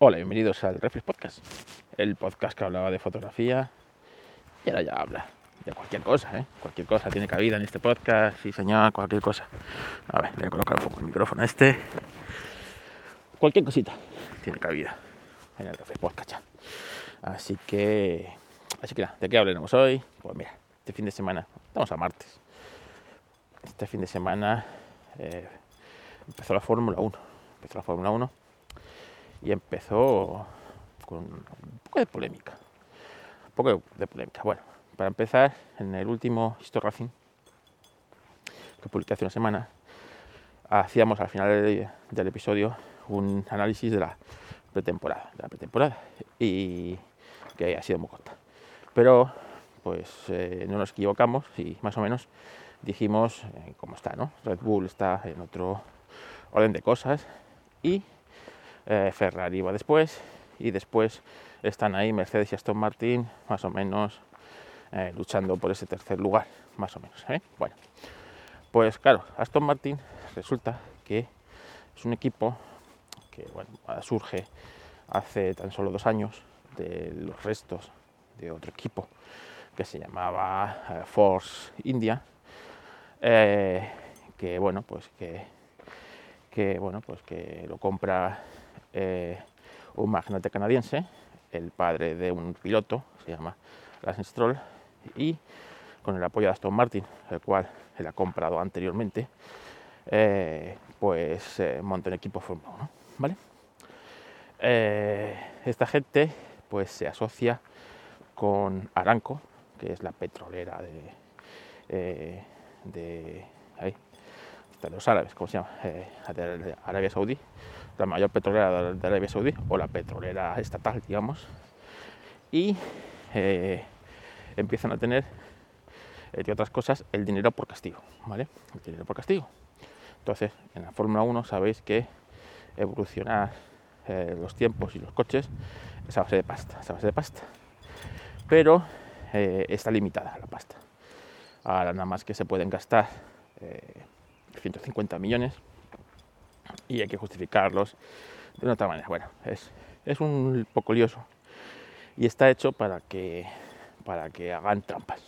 Hola, bienvenidos al Reflex Podcast, el podcast que hablaba de fotografía y ahora ya habla de cualquier cosa, ¿eh? Cualquier cosa tiene cabida en este podcast, sí señor, cualquier cosa. A ver, voy a colocar un poco el micrófono este. Cualquier cosita tiene cabida en el Reflex Podcast ya. Así que, así que nada, ¿de qué hablaremos hoy? Pues mira, este fin de semana, estamos a martes, este fin de semana eh, empezó la Fórmula 1, empezó la Fórmula 1 y empezó con un poco de polémica. Un poco de polémica. Bueno, para empezar, en el último Histo Racing, que publiqué hace una semana, hacíamos al final del, episodio un análisis de la pretemporada, de la pretemporada, y que ha sido muy corta. Pero, pues eh, no nos equivocamos y más o menos dijimos eh, cómo está, ¿no? Red Bull está en otro orden de cosas y eh, Ferrari va después y después están ahí Mercedes y Aston Martin más o menos eh, luchando por ese tercer lugar, más o menos. ¿eh? Bueno, pues claro, Aston Martin resulta que es un equipo que surge hace tan solo dos años de los restos de otro equipo que se llamaba Force India, que bueno, pues que, que bueno, pues que lo compra eh, un magnate canadiense, el padre de un piloto, se llama Lance Stroll, y con el apoyo de Aston Martin, el cual él ha comprado anteriormente, eh, pues eh, monta un equipo Fórmula 1, ¿vale? esta gente pues se asocia con Aranco, que es la petrolera de, de, ahí, de los árabes, ¿cómo se llama? de Arabia Saudí, la mayor petrolera de Arabia Saudí o la petrolera estatal, digamos, y eh, empiezan a tener, entre otras cosas, el dinero por castigo, ¿vale? El dinero por castigo. Entonces, en la Fórmula 1 sabéis que evolucionar eh, los tiempos y los coches es a base de pasta, es a base de pasta. Pero eh, está limitada la pasta. Ahora nada más que se pueden gastar 150 millones y hay que justificarlos de una otra manera. Bueno, es, es un poco lioso y está hecho para que, para que hagan trampas.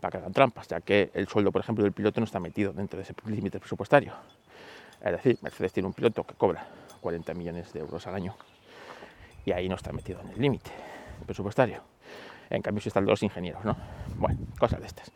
Para que hagan trampas, ya que el sueldo, por ejemplo, del piloto no está metido dentro de ese límite presupuestario. Es decir, Mercedes tiene un piloto que cobra 40 millones de euros al año y ahí no está metido en el límite presupuestario. En cambio, si están los ingenieros, ¿no? Bueno, cosas de estas.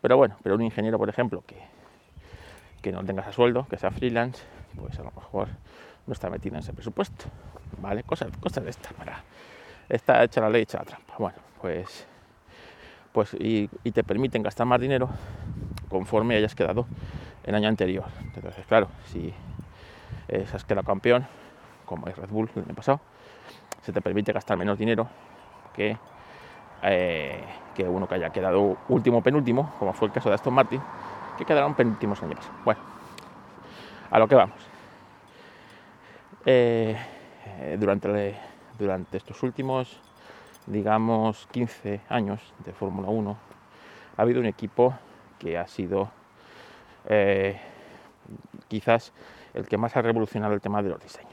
Pero bueno, pero un ingeniero, por ejemplo, que, que no tenga ese sueldo, que sea freelance, pues a lo mejor no está metida en ese presupuesto, ¿vale? Cosas, cosas de estas para... Está hecha la ley, hecha la trampa. Bueno, pues... Pues y, te permiten gastar más dinero conforme hayas quedado el año anterior. Entonces, claro, si has quedado campeón, como es Red Bull el año pasado, se te permite gastar menos dinero que, eh, que uno que haya quedado último penúltimo, como fue el caso de Aston Martin, que quedaron penúltimos años. Bueno, a lo que vamos. Eh, durante, durante estos últimos, digamos, 15 años de Fórmula 1, ha habido un equipo que ha sido eh, quizás el que más ha revolucionado el tema de los diseños,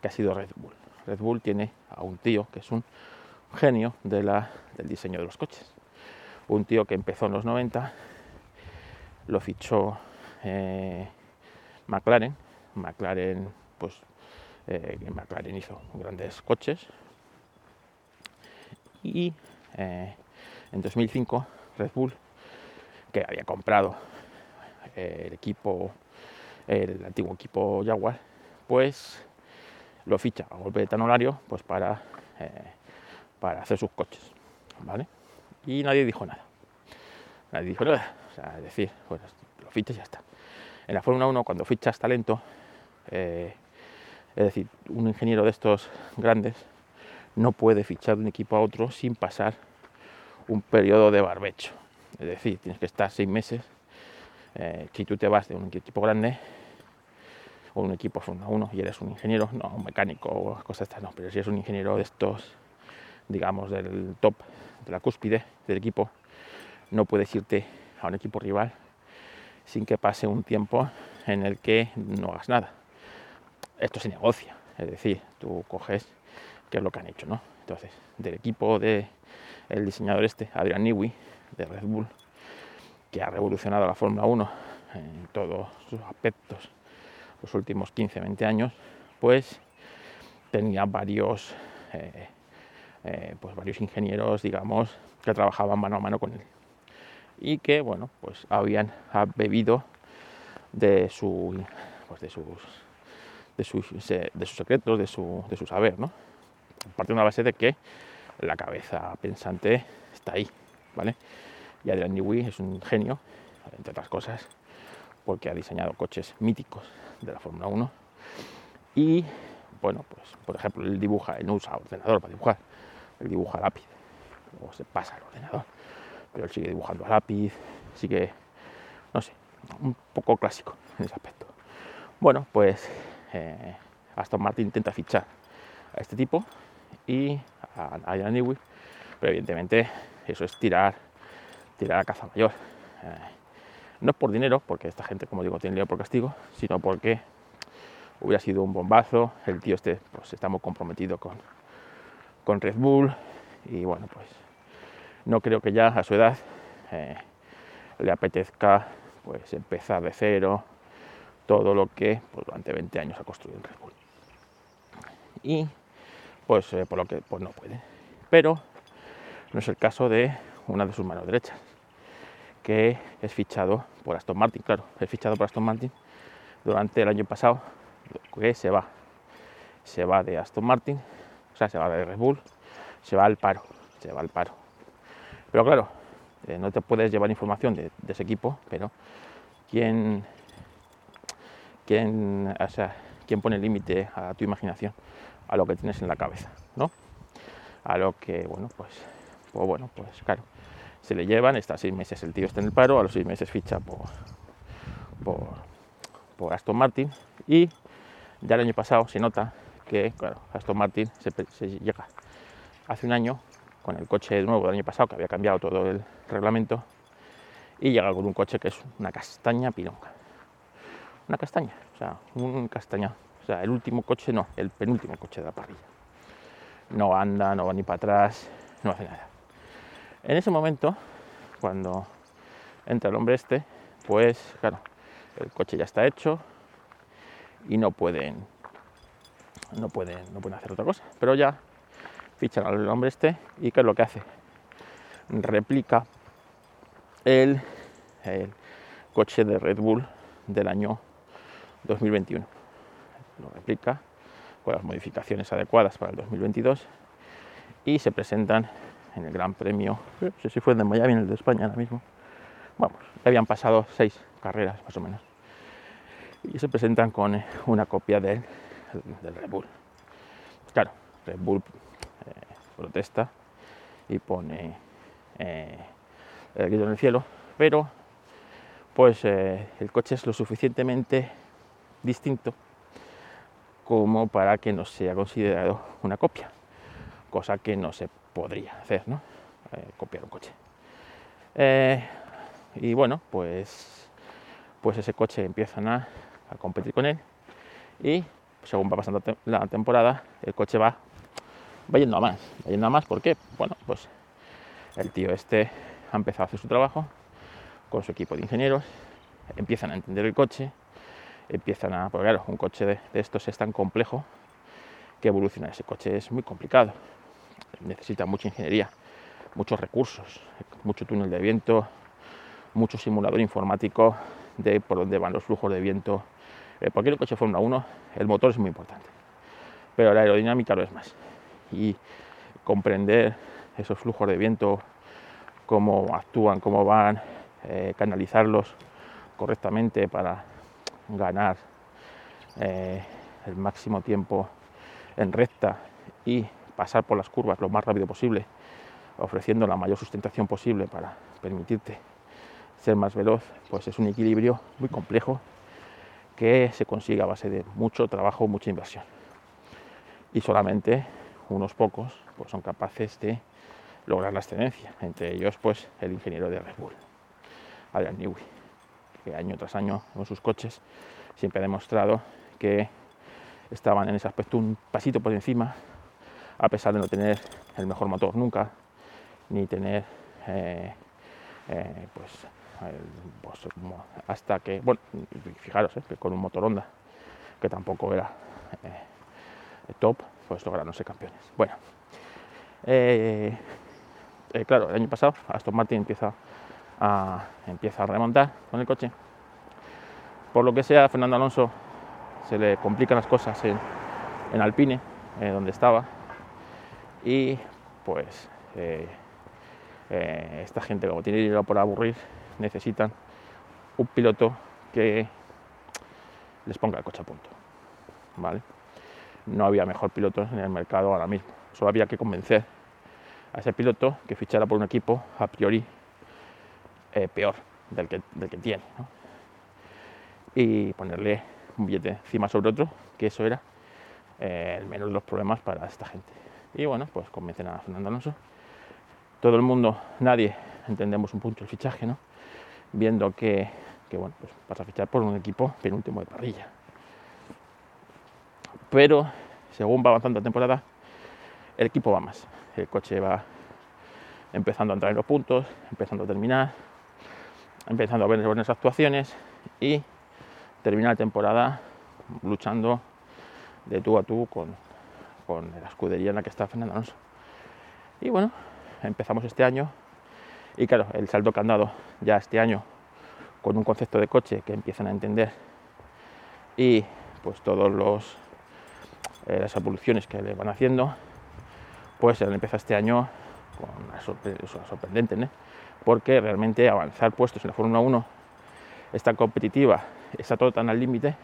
que ha sido Red Bull. Red Bull tiene a un tío que es un genio del diseño de los coches. Un tío que empezó en los 90, lo fichó eh, McLaren. McLaren, pues, eh, McLaren hizo grandes coches. Y eh, en 2005 Red Bull, que había comprado eh, el equipo, el antiguo equipo Jaguar, pues lo ficha a golpe de tanolario pues para, para hacer sus coches. ¿vale? Y nadie dijo nada. Nadie dijo nada. O sea, es decir, pues lo fichas y ya está. En la Fórmula 1, cuando fichas talento, eh, es decir, un ingeniero de estos grandes no puede fichar de un equipo a otro sin pasar un periodo de barbecho. Es decir, tienes que estar seis meses. Eh, si tú te vas de un equipo grande o un equipo Fórmula 1 y eres un ingeniero, no un mecánico o cosas estas, no, pero si eres un ingeniero de estos, digamos, del top, de la cúspide del equipo, no puedes irte a un equipo rival sin que pase un tiempo en el que no hagas nada. Esto se negocia, Es decir, tú coges qué es lo que han hecho, ¿no? Entonces, del equipo de el diseñador este, Adrian Newey, de Red Bull, que ha revolucionado la Fórmula 1 en todos sus aspectos los últimos 15-20 años, pues tenía varios, eh, eh, pues varios ingenieros, digamos, que trabajaban mano a mano con él y que, bueno, pues habían bebido de su, pues de sus, de sus, secretos, de su, de su saber, ¿no? Parte de una base de que la cabeza pensante está ahí, ¿vale? Y Adrian Newey es un genio, entre otras cosas, porque ha diseñado coches míticos de la Fórmula 1 y, bueno, pues, por ejemplo, él dibuja, él no usa ordenador para dibujar, él dibuja lápiz, o se pasa al ordenador, pero él sigue dibujando a lápiz, sigue, no sé, un poco clásico en ese aspecto. Bueno, pues eh, Aston Martin intenta fichar a este tipo y a Adrian Newey, pero evidentemente eso es tirar, tirar a caza mayor. Eh, no es por dinero, porque esta gente, como digo, tiene lío por castigo, sino porque hubiera sido un bombazo. El tío este pues, está muy comprometido con, con Red Bull y bueno, pues no creo que ya a su edad eh, le apetezca pues empezar de cero todo lo que pues, durante 20 años ha construido en Red Bull. Y pues eh, por lo que pues no puede. Pero no es el caso de una de sus manos derechas, que es fichado por Aston Martin, claro, es fichado por Aston Martin durante el año pasado, que se va, se va de Aston Martin, o sea, se va de Red Bull, se va al paro, se va al paro. Pero claro, eh, no te puedes llevar información de, ese equipo, pero ¿quién, quién, o sea, quién pone límite a tu imaginación? A lo que tienes en la cabeza, ¿no? A lo que, bueno, pues, pues bueno, pues claro, se le llevan, está seis meses el tío está en el paro, a los seis meses ficha por, por, por Aston Martin y ya el año pasado se nota que, claro, Aston Martin se, se llega hace un año con el coche nuevo del año pasado, que había cambiado todo el reglamento, y llega con un coche que es una castaña pironga. Una castaña, o sea, un castaña. O sea, el último coche no, el penúltimo coche de la parrilla. No anda, no va ni para atrás, no hace nada. En ese momento, cuando entra el hombre este, pues claro, el coche ya está hecho y no pueden no pueden no pueden hacer otra cosa pero ya fichan al hombre este y ¿qué es lo que hace? Replica el, coche de Red Bull del año 2021. Lo replica con las modificaciones adecuadas para el 2022 y se presentan en el Gran Premio, no sé si fue de Miami, el de España ahora mismo. Vamos, habían pasado seis carreras más o menos. Y se presentan con una copia del, del Red Bull. Claro, Red Bull protesta y pone eh, el grito en el cielo, pero pues eh, el coche es lo suficientemente distinto como para que no sea considerado una copia, cosa que no se podría hacer, ¿no? Eh, copiar un coche. y bueno, pues, pues ese coche empiezan a, a competir con él y según va pasando la temporada, el coche va va yendo a más. Va yendo a más, ¿por qué? Bueno, pues el tío este ha empezado a hacer su trabajo con su equipo de ingenieros, empiezan a entender el coche, empiezan a, porque claro, un coche de, estos es tan complejo que evolucionar ese coche es muy complicado, necesita mucha ingeniería, muchos recursos, mucho túnel de viento, mucho simulador informático de por dónde van los flujos de viento. Eh, cualquier coche Fórmula 1, el motor es muy importante, pero la aerodinámica lo es más y comprender esos flujos de viento, cómo actúan, cómo van, eh, canalizarlos correctamente para ganar eh, el máximo tiempo en recta y pasar por las curvas lo más rápido posible, ofreciendo la mayor sustentación posible para permitirte ser más veloz, pues es un equilibrio muy complejo que se consigue a base de mucho trabajo, mucha inversión. Y solamente unos pocos pues son capaces de lograr la excelencia, entre ellos pues el ingeniero de Red Bull, Adrian Newey, que año tras año con sus coches siempre ha demostrado que estaban en ese aspecto un pasito por encima, a pesar de no tener el mejor motor nunca, ni tener, eh, eh, pues, hasta que, bueno, fijaros, eh, que con un motor Honda, que tampoco era top, pues lograron ser campeones. Bueno, claro, el año pasado Aston Martin empieza a, empieza a remontar con el coche. Por lo que sea, Fernando Alonso se le complican las cosas en, Alpine, donde estaba, y pues eh, eh, esta gente como tiene dinero por aburrir necesitan un piloto que les ponga el coche a punto vale no había mejor piloto en el mercado ahora mismo solo había que convencer a ese piloto que fichara por un equipo a priori eh, peor del que, del que tiene y ponerle un billete encima sobre otro que eso era el menor de los problemas para esta gente y bueno, pues convencen a Fernando Alonso. Todo el mundo, nadie entendemos un punto el fichaje, ¿no? Viendo que, bueno, pues vas a fichar por un equipo penúltimo de parrilla. Pero según va avanzando la temporada, el equipo va más. El coche va empezando a entrar en los puntos, empezando a terminar, empezando a ver buenas actuaciones y termina la temporada luchando de tú a tú con, con la escudería en la que está Fernando Alonso. Y bueno, empezamos este año y claro, el salto que han dado ya este año con un concepto de coche que empiezan a entender y pues todos los eh, las evoluciones que le van haciendo, pues han empezado este año con una sorprendente, ¿no? porque realmente avanzar puestos en la Fórmula 1 es tan competitiva, está todo tan al límite,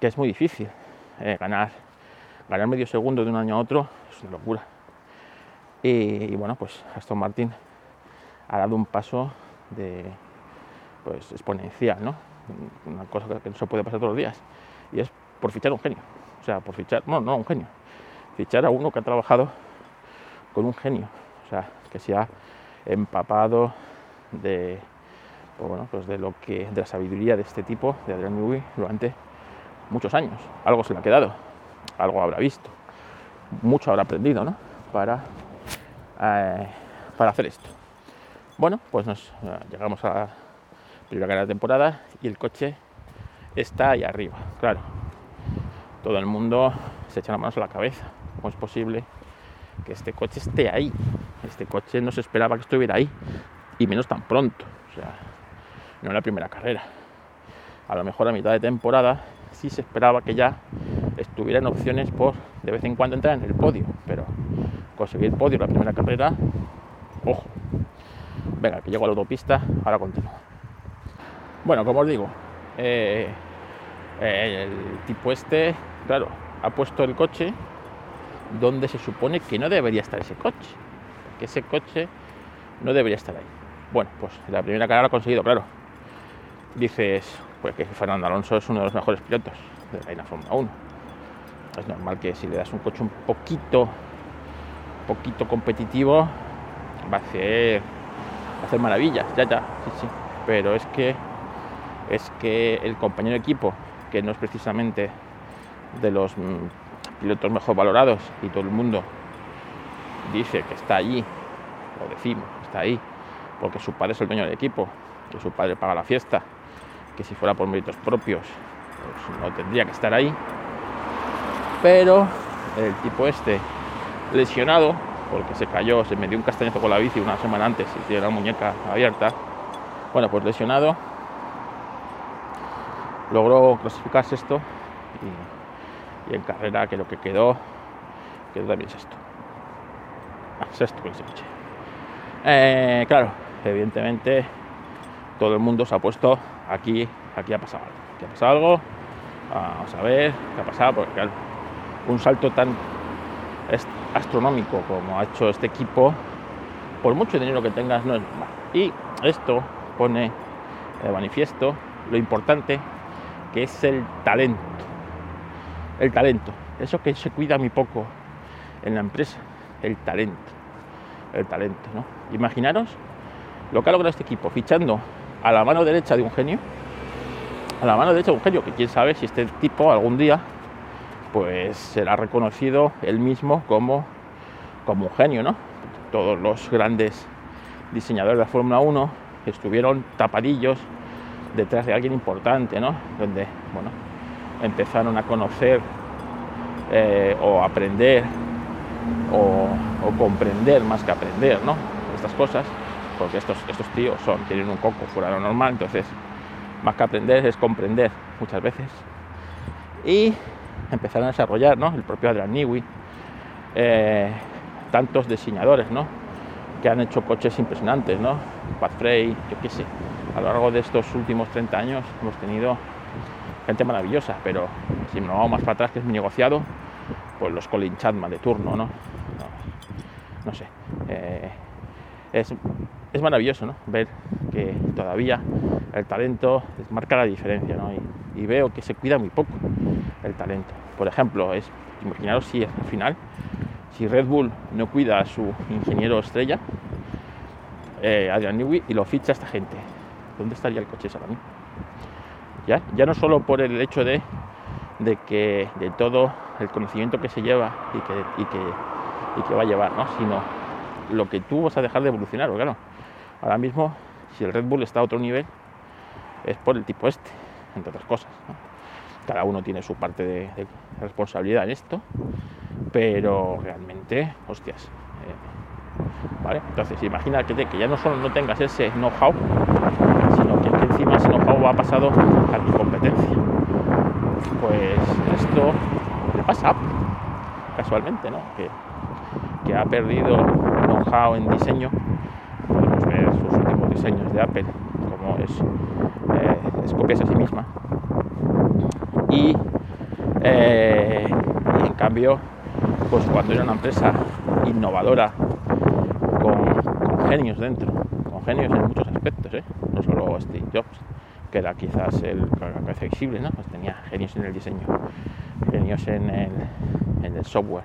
que es muy difícil eh, ganar ganar medio segundo de un año a otro es una locura. Y, bueno, pues Aston Martin ha dado un paso de pues exponencial, ¿no? Una cosa que no se puede pasar todos los días. Y es por fichar un genio. Sea, por fichar, no, no un genio. Fichar a uno que ha trabajado con un genio. O sea, que se ha empapado de pues bueno, pues de lo que de la sabiduría de este tipo, de Adrian Newey, durante muchos años. Algo se le ha quedado algo habrá visto, mucho habrá aprendido, ¿no? Para, eh, para hacer esto. Bueno, pues nos eh, llegamos a la primera carrera de temporada y el coche está ahí arriba, claro. Todo el mundo se echa las manos a la cabeza. ¿Cómo es posible que este coche esté ahí? Este coche no se esperaba que estuviera ahí, y menos tan pronto. O sea, no en la primera carrera. A lo mejor a mitad de temporada sí se esperaba que ya estuvieran opciones por de vez en cuando entrar en el podio, pero conseguir podio en la primera carrera, ojo. Venga, que llego a la autopista, ahora continúo. Bueno, como os digo, eh, el tipo este, claro, ha puesto el coche donde se supone que no debería estar ese coche, que ese coche no debería estar ahí. Bueno, pues la primera carrera lo ha conseguido, claro. Dices, pues que Fernando Alonso es uno de los mejores pilotos de la Fórmula 1 es normal que si le das un coche un poquito, poquito competitivo, va a hacer, hacer maravillas, ya, ya, sí, sí. Pero es que, es que el compañero de equipo, que no es precisamente de los mm, pilotos mejor valorados y todo el mundo dice que está allí, lo decimos, está ahí, porque su padre es el dueño del equipo, que su padre paga la fiesta, que si fuera por méritos propios, pues no tendría que estar ahí. Pero el tipo este lesionado, porque se cayó, se metió un castañazo con la bici una semana antes y tiene la muñeca abierta, bueno, pues lesionado, logró clasificarse esto y, en carrera que lo que quedó, quedó también sexto. Sexto con ese. Eh, claro, evidentemente todo el mundo se ha puesto aquí, aquí ha pasado algo, aquí ha pasado algo, vamos a ver qué ha pasado, porque claro, un salto tan astronómico como ha hecho este equipo, por mucho dinero que tengas, no es normal. Y esto pone de manifiesto lo importante que es el talento. El talento. Eso que se cuida muy poco en la empresa. El talento. El talento, ¿no? Imaginaros lo que ha logrado este equipo, fichando a la mano derecha de un genio. A la mano derecha de un genio, que quién sabe si este tipo algún día pues será reconocido él mismo como, como un genio, ¿no? Todos los grandes diseñadores de la Fórmula 1 estuvieron tapadillos detrás de alguien importante, ¿no? Donde, bueno, empezaron a conocer eh, o aprender o, comprender más que aprender, ¿no? Estas cosas, porque estos, estos tíos son, tienen un coco fuera de lo normal, entonces más que aprender es comprender muchas veces. Y empezaron a desarrollar, ¿no? El propio Adrian Newey, eh, tantos diseñadores, ¿no? Que han hecho coches impresionantes, ¿no? Pat Frey, yo qué sé. A lo largo de estos últimos 30 años hemos tenido gente maravillosa, pero si nos vamos más para atrás, que es mi negociado, pues los Colin Chapman de turno, ¿no? No, sé. Eh, es, maravilloso, ¿no? Ver que todavía el talento marca la diferencia, ¿no? Y, veo que se cuida muy poco el talento. Por ejemplo, es, imaginaros si al final, si Red Bull no cuida a su ingeniero estrella, eh, Adrian Newey, y lo ficha a esta gente, ¿dónde estaría el coche ahora mismo? ¿Ya? ya no solo por el hecho de, de que de todo el conocimiento que se lleva y que, y que, y que va a llevar, ¿no? sino lo que tú vas a dejar de evolucionar, claro, ahora mismo si el Red Bull está a otro nivel es por el tipo este, entre otras cosas. Cada uno tiene su parte de, responsabilidad en esto, pero realmente, hostias. Eh, ¿vale? Entonces, imagínate que ya no solo no tengas ese know-how, sino que, encima ese know-how va pasado a tu competencia. Pues esto le pasa casualmente, ¿no? Que, que ha perdido know-how en diseño. Podemos ver sus últimos diseños de Apple, como es, eh, es copiarse a sí misma. Y, eh, y, en cambio, pues cuando era una empresa innovadora, con, genios dentro, genios en muchos aspectos, ¿eh? no solo Steve Jobs, que era quizás el cabeza visible, ¿no? pues tenía genios en el diseño, genios en el, software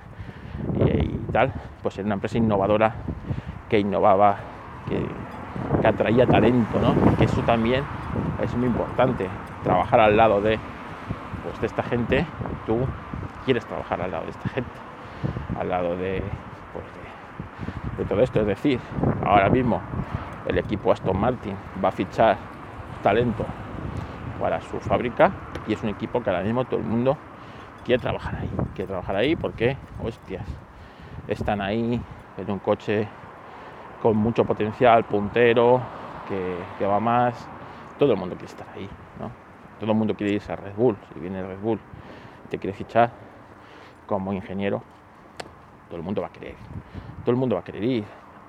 y, tal, pues era una empresa innovadora que innovaba, que, atraía talento, ¿no? que eso también es muy importante, trabajar al lado de, pues, de esta gente, tú quieres trabajar al lado de esta gente, al lado de, pues, de todo esto, es decir, ahora mismo el equipo Aston Martin va a fichar talento para su fábrica y es un equipo que ahora mismo todo el mundo quiere trabajar ahí. Quiere trabajar ahí porque, hostias, están ahí en un coche con mucho potencial, puntero, que, va más. Todo el mundo quiere estar ahí, ¿no? Todo el mundo quiere irse a Red Bull. Si viene Red Bull y te quiere fichar como ingeniero, todo el mundo va a querer. Todo el mundo va a querer ir.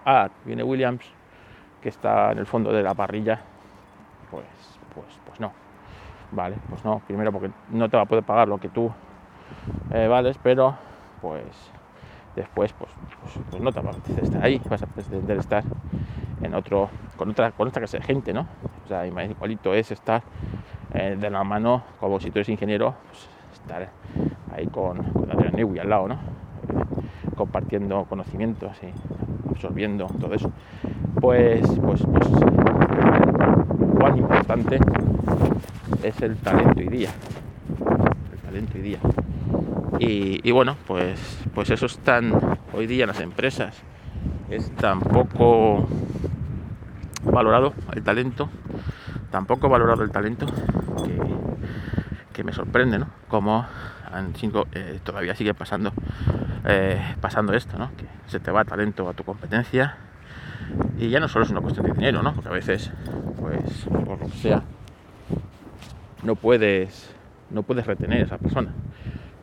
Ah, viene Williams, que está en el fondo de la parrilla, pues, pues, pues no. Vale, pues no. Primero porque no te va a poder pagar lo que tú eh, vales, pero pues después pues, pues, pues, no te va a apetecer estar ahí, vas a pretender estar en otro, con otra, con otra clase de gente, ¿no? O sea, igualito es estar eh, de la mano, como si tú eres ingeniero, pues, estar ahí con, con Adrián Newey al lado, ¿no? Eh, compartiendo conocimientos y absorbiendo todo eso. Pues, pues, pues, cuán importante es el talento hoy día. El talento hoy día. Y, bueno, pues, pues eso están hoy día en las empresas. Es tan poco valorado el talento, tan poco valorado el talento que, me sorprende, ¿no? Como eh, todavía sigue pasando, eh, pasando esto, ¿no? Que se te va talento a tu competencia y ya no solo es una cuestión de dinero, ¿no? Porque a veces, pues, por lo que sea, no puedes, no puedes retener a esa persona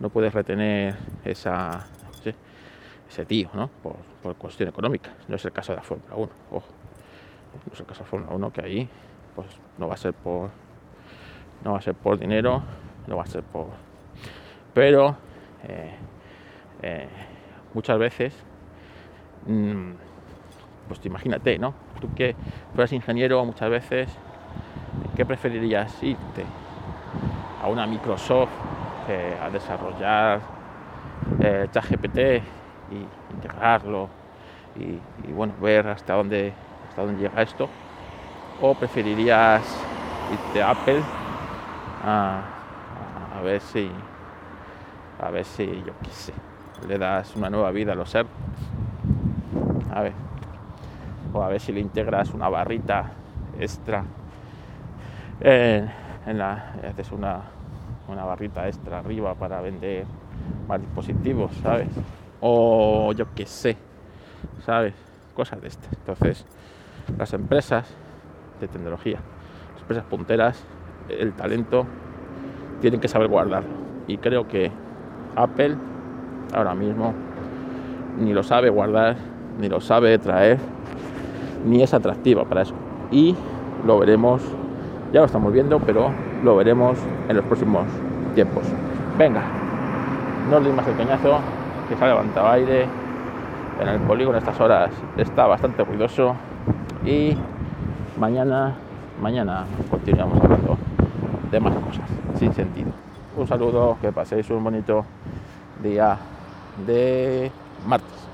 no puedes retener esa, ese tío, ¿no? Por, cuestión económica. No es el caso de la Fórmula 1, ojo. No es el caso de la Fórmula 1 que ahí pues no va a ser por no va a ser por dinero, no va a ser por pero eh, eh, muchas veces mm, pues imagínate, ¿no? Tú que fueras ingeniero muchas veces, ¿qué preferirías irte? A una Microsoft a desarrollar eh, ChatGPT y integrarlo y, bueno, ver hasta dónde, hasta dónde llega esto. ¿O preferirías irte a Apple a, ver si A ver si, yo qué sé, le das una nueva vida a los AirPods. A ver. O a ver si le integras una barrita extra. En, la, haces una, una barrita extra arriba para vender más dispositivos, ¿sabes? O yo qué sé, ¿sabes? Cosas de estas. Entonces, las empresas de tecnología, las empresas punteras, el talento, tienen que saber guardarlo. Y creo que Apple ahora mismo ni lo sabe guardar, ni lo sabe traer, ni es atractiva para eso. Y lo veremos, ya lo estamos viendo, pero lo veremos en los próximos tiempos. Venga, no os más el peñazo, que se ha levantado aire. En el polígono a estas horas está bastante ruidoso. Y mañana, mañana continuamos hablando de más cosas, sin sentido. Un saludo, que paséis un bonito día de martes.